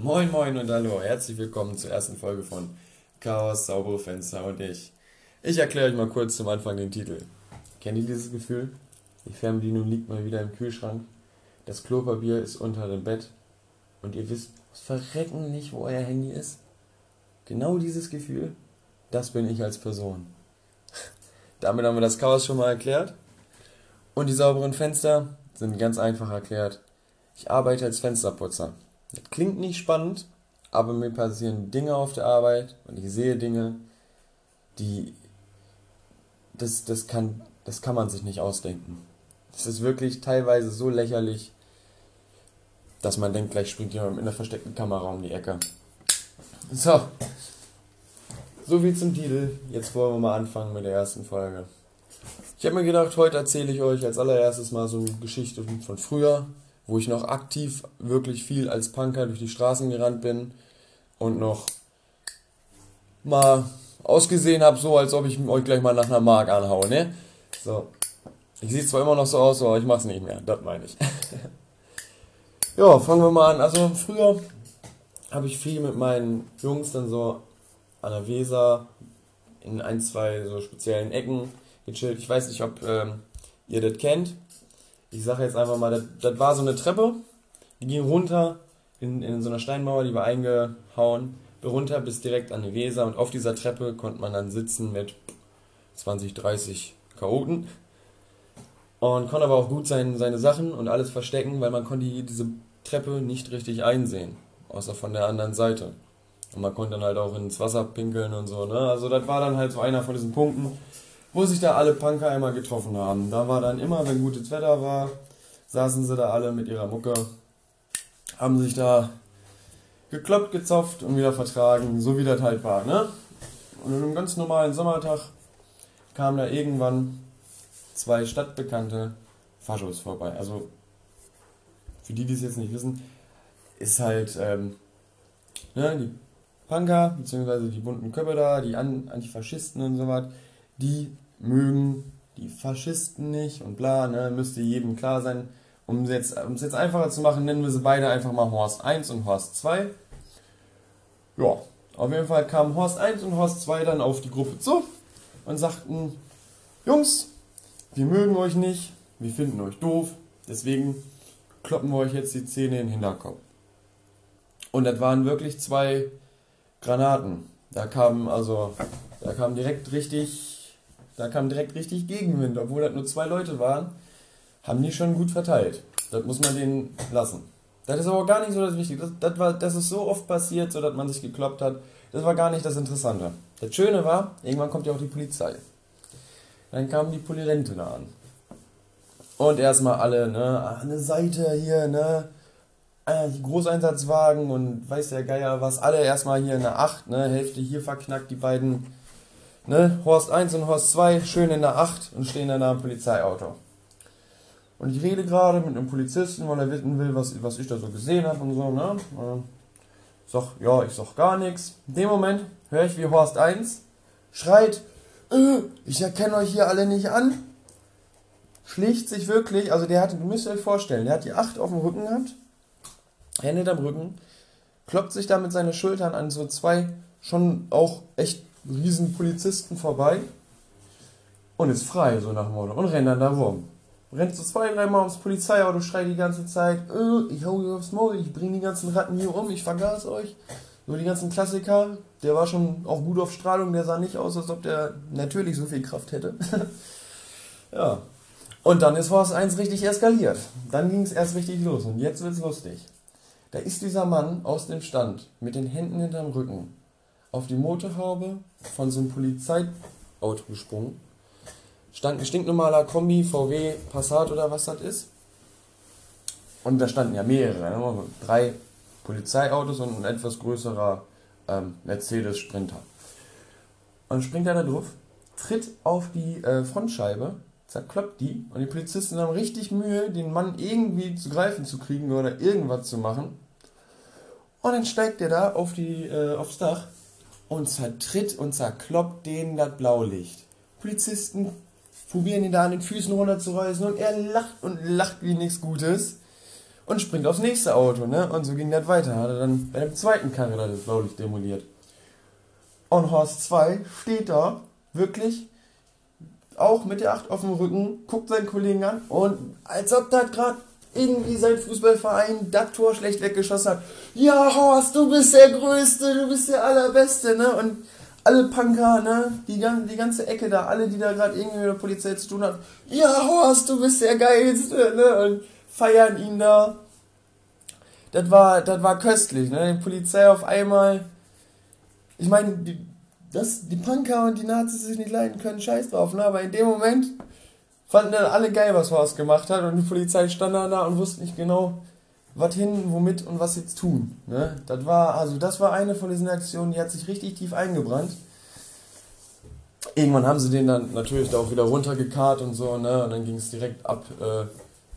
Moin Moin und Hallo, herzlich willkommen zur ersten Folge von Chaos, saubere Fenster und ich. Ich erkläre euch mal kurz zum Anfang den Titel. Kennt ihr dieses Gefühl? Die Fernbedienung liegt mal wieder im Kühlschrank, das Klopapier ist unter dem Bett und ihr wisst aus Verrecken nicht, wo euer Handy ist? Genau dieses Gefühl, das bin ich als Person. Damit haben wir das Chaos schon mal erklärt. Und die sauberen Fenster sind ganz einfach erklärt. Ich arbeite als Fensterputzer. Das klingt nicht spannend, aber mir passieren Dinge auf der Arbeit und ich sehe Dinge, die das, das, kann, das kann man sich nicht ausdenken. Es ist wirklich teilweise so lächerlich, dass man denkt, gleich springt jemand mit einer versteckten Kamera um die Ecke. So, so viel zum Titel. Jetzt wollen wir mal anfangen mit der ersten Folge. Ich habe mir gedacht, heute erzähle ich euch als allererstes mal so eine Geschichte von früher, wo ich noch aktiv wirklich viel als Punker durch die Straßen gerannt bin und noch mal ausgesehen habe, so als ob ich euch gleich mal nach einer Mark anhaue, ne? So. Ich sehe zwar immer noch so aus, aber ich mach's nicht mehr, das meine ich. ja, fangen wir mal an. Also früher habe ich viel mit meinen Jungs dann so an der Weser in ein, zwei so speziellen Ecken gechillt. Ich weiß nicht, ob ähm, ihr das kennt ich sage jetzt einfach mal, das, das war so eine Treppe, die ging runter in, in so einer Steinmauer, die war eingehauen, runter bis direkt an die Weser und auf dieser Treppe konnte man dann sitzen mit 20, 30 Chaoten und konnte aber auch gut sein, seine Sachen und alles verstecken, weil man konnte diese Treppe nicht richtig einsehen, außer von der anderen Seite. Und man konnte dann halt auch ins Wasser pinkeln und so, ne? Also das war dann halt so einer von diesen Punkten, wo sich da alle Punker einmal getroffen haben. Da war dann immer, wenn gutes Wetter war, saßen sie da alle mit ihrer Mucke, haben sich da gekloppt, gezopft und wieder vertragen, so wie das halt war, ne? Und an einem ganz normalen Sommertag kamen da irgendwann zwei stadtbekannte Faschos vorbei. Also, für die, die es jetzt nicht wissen, ist halt, ähm, ne, die Punker, beziehungsweise die bunten Köpfe da, die Antifaschisten und so was, die mögen die Faschisten nicht und bla, ne, müsste jedem klar sein. Um es jetzt, um's jetzt einfacher zu machen, nennen wir sie beide einfach mal Horst 1 und Horst 2. Ja, auf jeden Fall kamen Horst 1 und Horst 2 dann auf die Gruppe zu und sagten, Jungs, wir mögen euch nicht, wir finden euch doof, deswegen kloppen wir euch jetzt die Zähne in den Hinterkopf. Und das waren wirklich zwei Granaten. Da kamen also, da kam direkt richtig da kam direkt richtig Gegenwind, obwohl das nur zwei Leute waren, haben die schon gut verteilt. Das muss man denen lassen. Das ist aber gar nicht so das Wichtige. Das, das, war, das ist so oft passiert, so dass man sich gekloppt hat. Das war gar nicht das Interessante. Das Schöne war, irgendwann kommt ja auch die Polizei. Dann kamen die Polirente da an. Und erstmal alle, ne, eine Seite hier, ne, äh, Großeinsatzwagen und weiß der Geier was, alle erstmal hier eine 8, ne, Hälfte hier verknackt, die beiden Ne? Horst 1 und Horst 2 schön in der 8 und stehen dann da im Polizeiauto. Und ich rede gerade mit einem Polizisten, weil er wissen will, was, was ich da so gesehen habe und so. Ne? Sag, ja, ich sag gar nichts. In dem Moment höre ich, wie Horst 1 schreit, äh, ich erkenne euch hier alle nicht an. Schlicht sich wirklich, also der hatte, müsst euch vorstellen, der hat die 8 auf dem Rücken gehabt, Hände am Rücken, kloppt sich da mit seinen Schultern an so zwei schon auch echt riesen Polizisten vorbei und ist frei, so nach dem Motto, und rennt dann da rum. Rennt so zwei, dreimal ums Polizeiauto, schreit die ganze Zeit, äh, ich hau ihr aufs Maul, ich bring die ganzen Ratten hier um, ich vergaß euch. So die ganzen Klassiker, der war schon auch gut auf Strahlung, der sah nicht aus, als ob der natürlich so viel Kraft hätte. ja. Und dann ist Horst 1 richtig eskaliert. Dann ging es erst richtig los und jetzt wird's lustig. Da ist dieser Mann aus dem Stand mit den Händen hinterm Rücken auf die Motorhaube von so einem Polizeiauto gesprungen. Stand ein stinknormaler Kombi, VW, Passat oder was das ist. Und da standen ja mehrere, drei Polizeiautos und ein etwas größerer ähm, Mercedes Sprinter. Und springt er da drauf, tritt auf die äh, Frontscheibe, zerkloppt die und die Polizisten haben richtig Mühe, den Mann irgendwie zu greifen zu kriegen oder irgendwas zu machen. Und dann steigt er da auf die, äh, aufs Dach und zertritt und zerkloppt denen das Blaulicht. Polizisten probieren ihn da an den Füßen runterzureißen und er lacht und lacht wie nichts Gutes und springt aufs nächste Auto, ne? Und so ging das weiter. Hat er dann bei dem zweiten Karre das Blaulicht demoliert. Und Horst 2 steht da, wirklich, auch mit der 8 auf dem Rücken, guckt seinen Kollegen an und als ob das gerade irgendwie sein Fußballverein das Tor schlecht weggeschossen hat. Ja, Horst, du bist der Größte, du bist der Allerbeste, ne? Und alle Punker, ne? Die, die ganze Ecke da, alle, die da gerade irgendwie mit der Polizei zu tun haben. Ja, Horst, du bist der Geilste, ne? Und feiern ihn da. Das war, das war köstlich, ne? Die Polizei auf einmal. Ich meine, die, dass die Punker und die Nazis sich nicht leiden können, scheiß drauf, ne? Aber in dem Moment fanden dann alle geil, was Horst gemacht hat und die Polizei stand da, da und wusste nicht genau, was hin, womit und was jetzt tun. Ne? Das war, also das war eine von diesen Aktionen, die hat sich richtig tief eingebrannt. Irgendwann haben sie den dann natürlich da auch wieder runtergekarrt und so, ne? Und dann ging es direkt ab äh,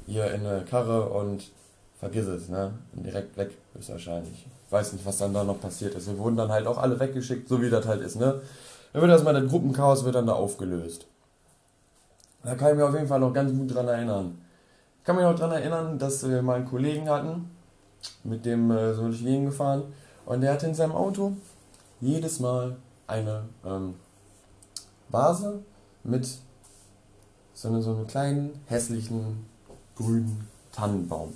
hier in eine Karre und vergiss es, ne? Und direkt weg, höchstwahrscheinlich. Ich weiß nicht, was dann da noch passiert ist. Wir wurden dann halt auch alle weggeschickt, so wie das halt ist, ne? Dann wird erstmal das Gruppenchaos wird dann da aufgelöst. Da kann ich mich auf jeden Fall noch ganz gut dran erinnern. Ich kann mich noch dran erinnern, dass wir mal einen Kollegen hatten, mit dem äh, so durch Gegend gefahren und der hatte in seinem Auto jedes Mal eine ähm, Vase mit so, eine, so einem kleinen, hässlichen, grünen Tannenbaum.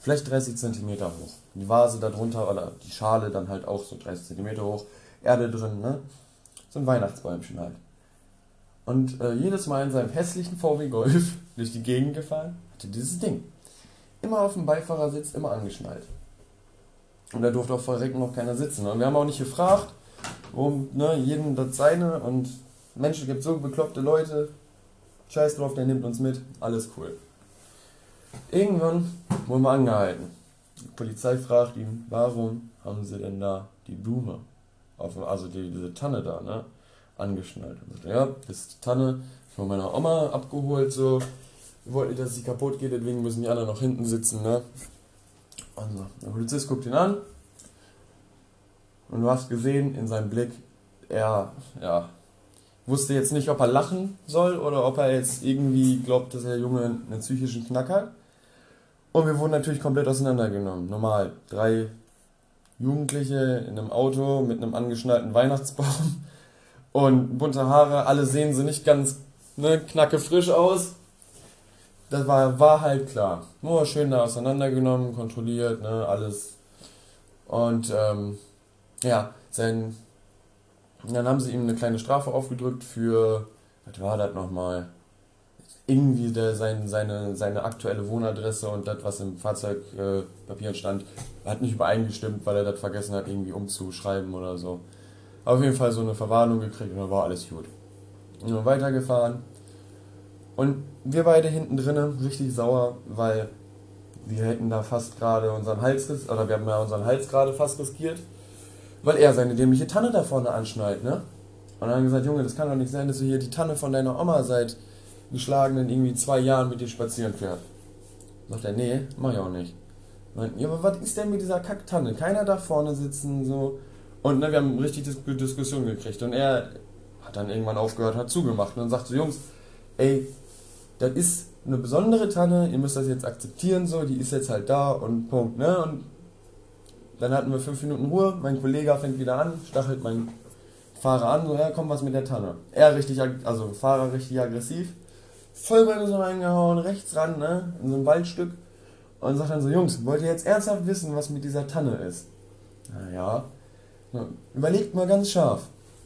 Vielleicht 30 cm hoch. Die Vase darunter oder die Schale dann halt auch so 30 cm hoch. Erde drin, ne? So ein Weihnachtsbäumchen halt. Und äh, jedes Mal in seinem hässlichen VW Golf durch die Gegend gefahren, hatte dieses Ding. Immer auf dem Beifahrersitz, immer angeschnallt. Und da durfte auch vor Recken noch keiner sitzen. Und wir haben auch nicht gefragt, warum, ne, jedem das seine und Menschen gibt so bekloppte Leute, scheiß drauf, der nimmt uns mit, alles cool. Irgendwann wurden wir angehalten. Die Polizei fragt ihn, warum haben sie denn da die Blume, auf, also die, diese Tanne da, ne? Angeschnallt. Und ja, ist die Tanne von meiner Oma abgeholt, so. Wir wollten nicht, dass sie kaputt geht, deswegen müssen die anderen noch hinten sitzen, ne? Und so. Der Polizist guckt ihn an. Und du hast gesehen in seinem Blick, er, ja, wusste jetzt nicht, ob er lachen soll oder ob er jetzt irgendwie glaubt, dass der Junge einen psychischen Knack hat. Und wir wurden natürlich komplett auseinandergenommen. Normal. Drei Jugendliche in einem Auto mit einem angeschnallten Weihnachtsbaum und bunte Haare, alle sehen sie nicht ganz ne, knacke frisch aus. Das war, war halt klar. Nur schön da auseinandergenommen, kontrolliert, ne, alles. Und ähm, ja, sein. Dann haben sie ihm eine kleine Strafe aufgedrückt für, was war das nochmal? Irgendwie der, sein, seine, seine aktuelle Wohnadresse und das, was im Fahrzeugpapier äh, stand, hat nicht übereingestimmt, weil er das vergessen hat, irgendwie umzuschreiben oder so. Auf jeden Fall so eine Verwarnung gekriegt und dann war alles gut. Und dann weitergefahren. Und wir beide hinten drinnen richtig sauer, weil wir hätten da fast gerade unseren Hals, oder wir haben ja unseren Hals gerade fast riskiert, weil er seine dämliche Tanne da vorne anschnallt, ne? Und dann haben wir gesagt, Junge, das kann doch nicht sein, dass du hier die Tanne von deiner Oma seit geschlagenen irgendwie zwei Jahren mit dir spazieren fährst. Sagt er, nee, mach ich auch nicht. Ja, aber was ist denn mit dieser Kacktanne? Keiner da vorne sitzen, so. Und ne, wir haben richtig Dis Diskussion gekriegt. Und er hat dann irgendwann aufgehört, hat zugemacht und dann sagte so, Jungs, ey, das ist eine besondere Tanne, ihr müsst das jetzt akzeptieren, so, die ist jetzt halt da und Punkt, ne? Und dann hatten wir fünf Minuten Ruhe, mein Kollege fängt wieder an, stachelt meinen Fahrer an, so, ja, komm, was mit der Tanne. Er richtig, also Fahrer richtig aggressiv, Vollbremse reingehauen, rechts ran, ne, in so ein Waldstück und sagt dann so, Jungs, wollt ihr jetzt ernsthaft wissen, was mit dieser Tanne ist? Naja, ja, überlegt mal ganz scharf.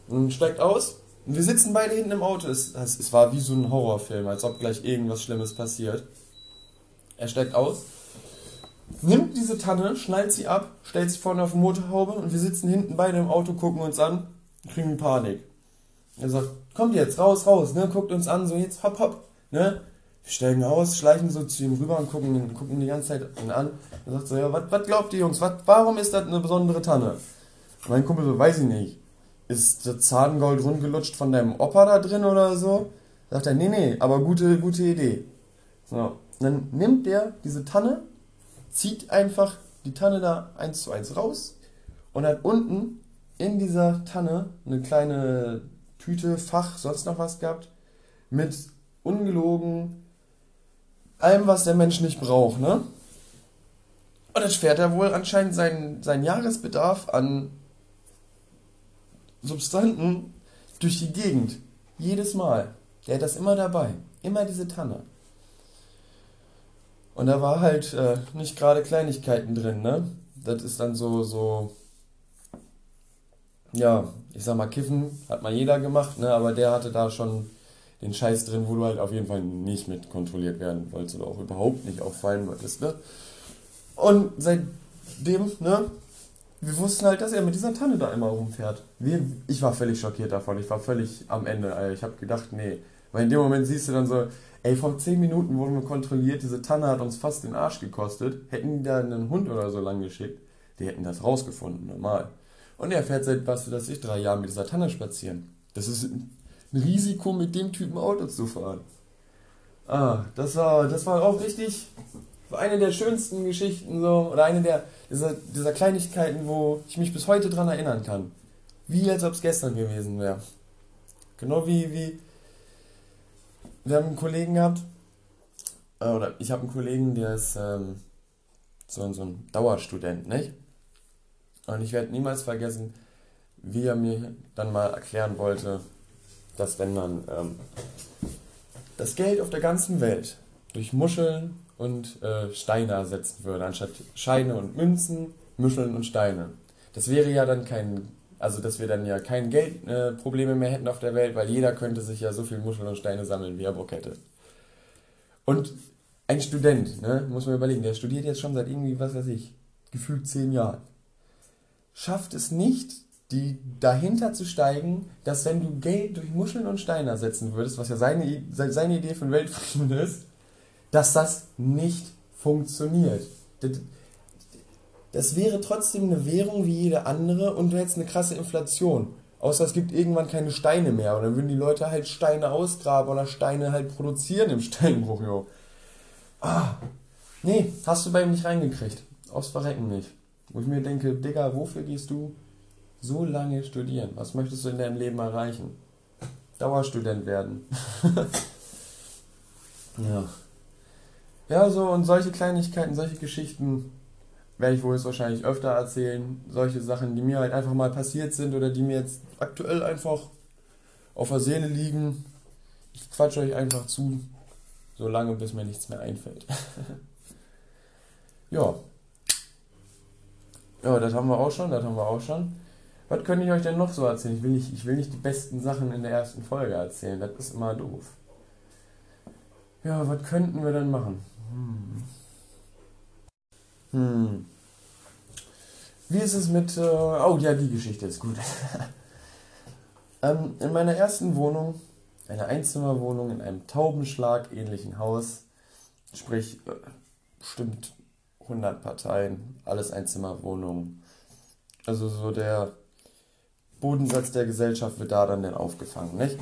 Und steigt aus. Und wir sitzen beide hinten im Auto. Es, es, es war wie so ein Horrorfilm, als ob gleich irgendwas Schlimmes passiert. Er steigt aus, nimmt diese Tanne, schnallt sie ab, stellt sie vorne auf die Motorhaube und wir sitzen hinten beide im Auto, gucken uns an, kriegen Panik. Er sagt, kommt jetzt, raus, raus, ne, guckt uns an, so jetzt hopp, hopp, ne. Wir steigen aus, schleichen so zu ihm rüber und gucken, gucken die ganze Zeit ihn an. Er sagt so, ja, was glaubt ihr Jungs, wat, warum ist das eine besondere Tanne? Mein Kumpel so, weiß ich nicht. Ist das Zahngold rundgelutscht von deinem Opa da drin oder so? Sagt er, nee, nee, aber gute, gute Idee. So, dann nimmt der diese Tanne, zieht einfach die Tanne da eins zu eins raus und hat unten in dieser Tanne eine kleine Tüte, Fach, sonst noch was gehabt, mit ungelogen allem, was der Mensch nicht braucht, ne? Und jetzt fährt er wohl anscheinend seinen, seinen Jahresbedarf an Substanten durch die Gegend. Jedes Mal. Der hat das immer dabei. Immer diese Tanne. Und da war halt äh, nicht gerade Kleinigkeiten drin, ne? Das ist dann so, so, ja, ich sag mal, Kiffen hat mal jeder gemacht, ne? Aber der hatte da schon den Scheiß drin, wo du halt auf jeden Fall nicht mit kontrolliert werden wolltest oder auch überhaupt nicht auffallen wolltest, ne? Und seitdem, ne? Wir wussten halt, dass er mit dieser Tanne da immer rumfährt. Wir, ich war völlig schockiert davon. Ich war völlig am Ende. Alter. Ich habe gedacht, nee. Weil in dem Moment siehst du dann so, ey, vor 10 Minuten wurden wir kontrolliert, diese Tanne hat uns fast den Arsch gekostet. Hätten die da einen Hund oder so lang geschickt, die hätten das rausgefunden, normal. Und er fährt seit, was weiß ich, drei Jahren mit dieser Tanne spazieren. Das ist ein Risiko, mit dem Typen Auto zu fahren. Ah, das war, das war auch richtig, eine der schönsten Geschichten so, oder eine der, dieser, dieser Kleinigkeiten, wo ich mich bis heute dran erinnern kann. Wie als ob es gestern gewesen wäre. Genau wie, wie, wir haben einen Kollegen gehabt, äh, oder ich habe einen Kollegen, der ist ähm, so, so ein Dauerstudent, nicht? Und ich werde niemals vergessen, wie er mir dann mal erklären wollte, dass wenn man ähm, das Geld auf der ganzen Welt durch Muscheln und äh, Steine ersetzen würde, anstatt Scheine und Münzen, Muscheln und Steine. Das wäre ja dann kein, also dass wir dann ja keine Geldprobleme äh, mehr hätten auf der Welt, weil jeder könnte sich ja so viel Muscheln und Steine sammeln, wie er Bock hätte. Und ein Student, ne, muss man überlegen, der studiert jetzt schon seit irgendwie, was weiß ich, gefühlt zehn Jahren schafft es nicht, die dahinter zu steigen, dass wenn du Geld durch Muscheln und Steine ersetzen würdest, was ja seine, seine Idee von Weltfrieden ist, dass das nicht funktioniert. Das, wäre trotzdem eine Währung wie jede andere und du hättest eine krasse Inflation. Außer es gibt irgendwann keine Steine mehr und dann würden die Leute halt Steine ausgraben oder Steine halt produzieren im Steinbruch, jo. Ah, nee, hast du bei ihm nicht reingekriegt. Aus Verrecken nicht. Wo ich mir denke, Digga, wofür gehst du so lange studieren? Was möchtest du in deinem Leben erreichen? Dauerstudent werden. ja. Ja, so und solche Kleinigkeiten, solche Geschichten werde ich wohl jetzt wahrscheinlich öfter erzählen. Solche Sachen, die mir halt einfach mal passiert sind oder die mir jetzt aktuell einfach auf der Seele liegen. Ich quatsche euch einfach zu, so lange bis mir nichts mehr einfällt. ja. Ja, das haben wir auch schon, das haben wir auch schon. Was könnte ich euch denn noch so erzählen? Ich will nicht, ich will nicht die besten Sachen in der ersten Folge erzählen, das ist immer doof. Ja, was könnten wir denn machen? Hm. Hm. Wie ist es mit. Äh, oh ja, die Geschichte ist gut. ähm, in meiner ersten Wohnung, eine Einzimmerwohnung in einem Taubenschlag ähnlichen Haus, sprich, äh, bestimmt 100 Parteien, alles Einzimmerwohnungen. Also so der Bodensatz der Gesellschaft wird da dann, dann aufgefangen, nicht?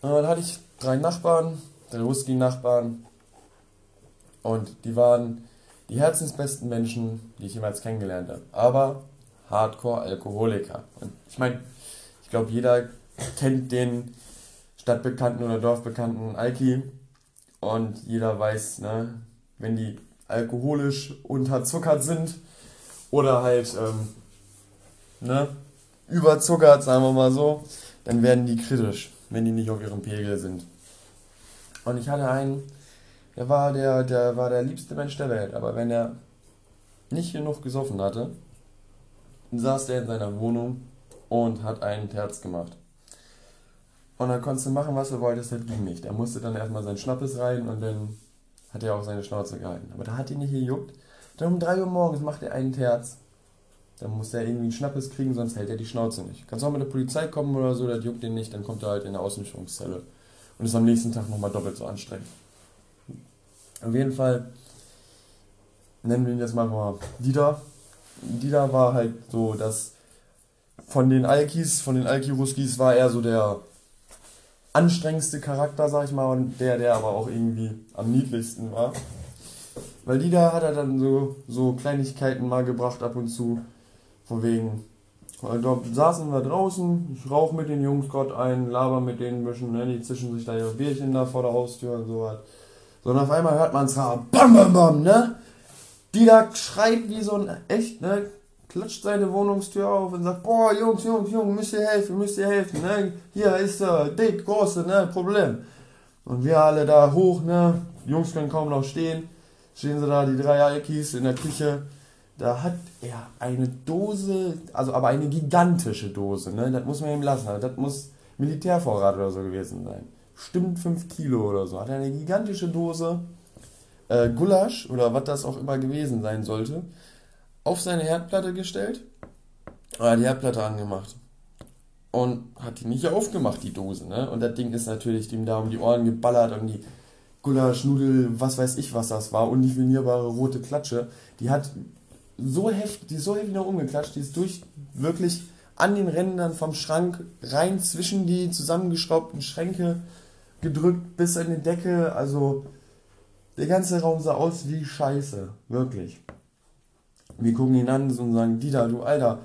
Und dann hatte ich drei Nachbarn, drei Whisky-Nachbarn und die waren die herzensbesten Menschen, die ich jemals kennengelernt habe. Aber Hardcore-Alkoholiker. Und ich meine, ich glaube, jeder kennt den stadtbekannten oder dorfbekannten Alki und jeder weiß, ne, wenn die alkoholisch unterzuckert sind oder halt ähm, ne, überzuckert, sagen wir mal so, dann werden die kritisch, wenn die nicht auf ihrem Pegel sind. Und ich hatte einen, der war der, der war der liebste Mensch der Welt, aber wenn er nicht genug gesoffen hatte, saß er in seiner Wohnung und hat einen Terz gemacht. Und dann konntest du machen, was du wolltest, das ging nicht. Er musste dann erstmal seinen Schnappes rein und dann hat er auch seine Schnauze gehalten. Aber da hat ihn nicht gejuckt. Dann um 3 Uhr morgens macht er einen Terz. Dann muss er irgendwie einen Schnappes kriegen, sonst hält er die Schnauze nicht. Kannst auch mit der Polizei kommen oder so, das juckt ihn nicht, dann kommt er halt in eine Außenführungszelle. Und ist am nächsten Tag nochmal doppelt so anstrengend. Auf jeden Fall nennen wir ihn jetzt mal Dieter. Dieter war halt so, dass von den Alkis, von den Alki-Ruskis war er so der anstrengendste Charakter, sag ich mal, und der, der aber auch irgendwie am niedlichsten war. Weil die da hat er dann so, so Kleinigkeiten mal gebracht ab und zu. Von wegen, da saßen wir draußen, ich rauche mit den Jungs Gott ein, laber mit denen ein bisschen, ne, die zischen sich da ihre Bierchen da vor der Haustür und so was. Und auf einmal hört man es bam, bam, bam, ne? Die da schreit wie so ein echt, ne? Klatscht seine Wohnungstür auf und sagt, boah, Jungs, Jungs, Jungs, müsst ihr helfen, müsst ihr helfen, ne? Hier ist er, dick, große, ne? Problem. Und wir alle da hoch, ne? Jungs können kaum noch stehen. Stehen sie da, die drei Alkis in der Küche. Da hat er eine Dose, also aber eine gigantische Dose, ne? Das muss man ihm lassen. Das muss Militärvorrat oder so gewesen sein. Stimmt 5 Kilo oder so. Hat er eine gigantische Dose äh, Gulasch oder was das auch immer gewesen sein sollte, auf seine Herdplatte gestellt, hat die Herdplatte angemacht und hat die nicht aufgemacht, die Dose. Ne? Und das Ding ist natürlich dem da um die Ohren geballert und die Gulasch, Nudel, was weiß ich, was das war, undefinierbare rote Klatsche, die hat so heftig, die ist so heftig nach umgeklatscht, die ist durch wirklich an den Rändern vom Schrank rein zwischen die zusammengeschraubten Schränke gedrückt bis in die Decke. Also der ganze Raum sah aus wie Scheiße. Wirklich. Wir gucken ihn an und sagen, Dieter, du Alter,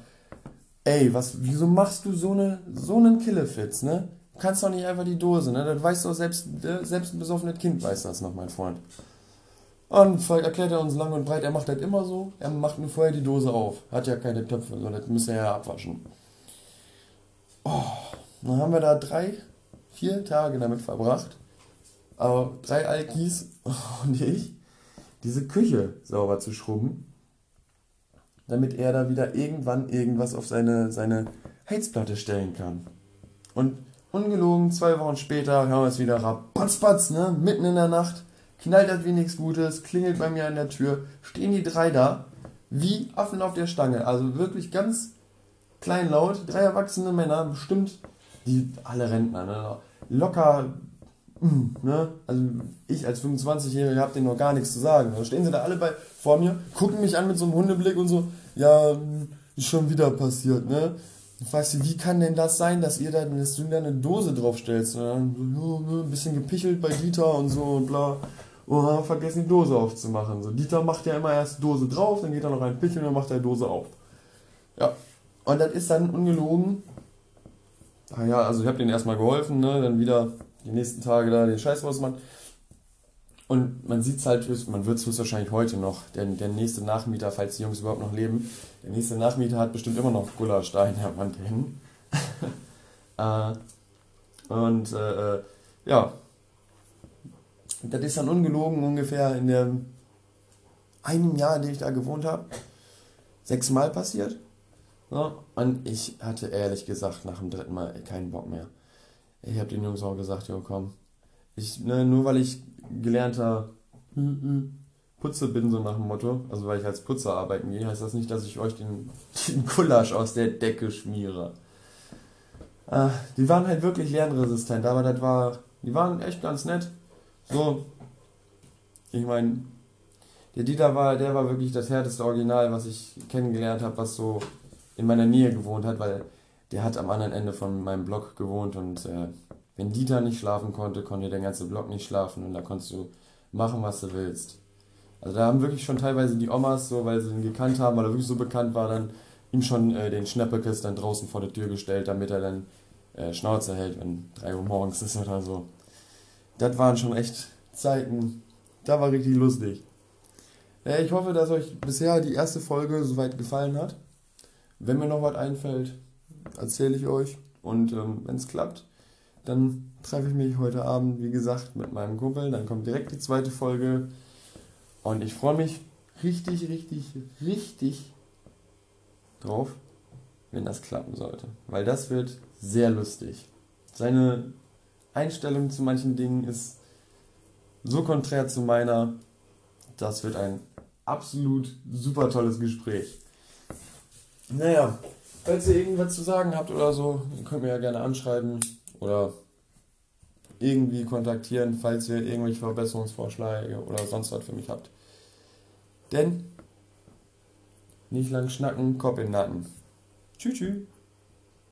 ey, was, wieso machst du so, eine, so einen Killefitz, ne? Du kannst doch nicht einfach die Dose, ne? Das weiß doch selbst, selbst ein besoffenes Kind weiß das noch, mein Freund. Und erklärt er uns lang und breit, er macht das immer so, er macht nur vorher die Dose auf. Hat ja keine Töpfe, so, das müsste er ja abwaschen. Oh, dann haben wir da drei, vier Tage damit verbracht, aber drei Alkis und ich, diese Küche sauber zu schrubben, damit er da wieder irgendwann irgendwas auf seine, seine Heizplatte stellen kann. Und ungelogen, zwei Wochen später hören wir es wieder rapatzpatz, ne, mitten in der Nacht, knallt das wie nichts Gutes, klingelt bei mir an der Tür, stehen die drei da, wie Affen auf der Stange, also wirklich ganz kleinlaut, drei erwachsene Männer, bestimmt, die alle Rentner, ne? locker, mm, ne? also ich als 25-Jähriger habe denen noch gar nichts zu sagen. Da stehen sie da alle bei vor mir, gucken mich an mit so einem Hundeblick und so, ja, ist schon wieder passiert, ne? Du, wie kann denn das sein, dass ihr da, dass du da eine Dose draufstellst? Und dann ne, ein bisschen gepichelt bei Dieter und so und bla. Oh, vergessen die Dose aufzumachen. So, Dieter macht ja immer erst Dose drauf, dann geht er noch ein Picheln und dann macht er Dose auf. Ja, und das ist dann ungelogen. Ah ja, also ich habe denen erstmal geholfen, ne? dann wieder die nächsten Tage da den Scheiß rausmachen. Und man sieht es halt, man wird es wahrscheinlich heute noch, denn der nächste Nachmieter, falls die Jungs überhaupt noch leben, der nächste Nachmieter hat bestimmt immer noch Gulaschstein der Wand hängen. äh, und äh, äh, ja, das ist dann ungelogen ungefähr in dem einem Jahr, in dem ich da gewohnt habe, sechsmal passiert. So, und ich hatte ehrlich gesagt nach dem dritten Mal keinen Bock mehr. Ich habe den Jungs auch gesagt, jo komm, ich, ne, nur weil ich gelernter Putze bin, so nach dem Motto, also weil ich als Putzer arbeiten gehe, heißt das nicht, dass ich euch den, den Gulasch aus der Decke schmiere. Äh, die waren halt wirklich lernresistent, aber das war, die waren echt ganz nett. So, ich meine, der Dieter war, der war wirklich das härteste Original, was ich kennengelernt habe, was so in meiner Nähe gewohnt hat, weil der hat am anderen Ende von meinem Block gewohnt und äh, wenn Dieter nicht schlafen konnte, konnte der ganze Block nicht schlafen und da konntest du machen, was du willst. Also da haben wirklich schon teilweise die Omas, so weil sie ihn gekannt haben, weil er wirklich so bekannt war, dann ihm schon äh, den Schnappekes dann draußen vor der Tür gestellt, damit er dann äh, Schnauze hält, wenn 3 Uhr morgens ist oder so. Das waren schon echt Zeiten. Da war richtig lustig. Ja, ich hoffe, dass euch bisher die erste Folge soweit gefallen hat. Wenn mir noch was einfällt, erzähle ich euch. Und ähm, wenn es klappt, dann treffe ich mich heute Abend, wie gesagt, mit meinem Kumpel. Dann kommt direkt die zweite Folge. Und ich freue mich richtig, richtig, richtig drauf, wenn das klappen sollte. Weil das wird sehr lustig. Seine Einstellung zu manchen Dingen ist so konträr zu meiner. Das wird ein absolut super tolles Gespräch. Naja, falls ihr irgendwas zu sagen habt oder so, könnt ihr ja gerne anschreiben oder irgendwie kontaktieren, falls ihr irgendwelche Verbesserungsvorschläge oder sonst was für mich habt. Denn nicht lang schnacken, Kopf in den Nacken. Tschüss, tschüss.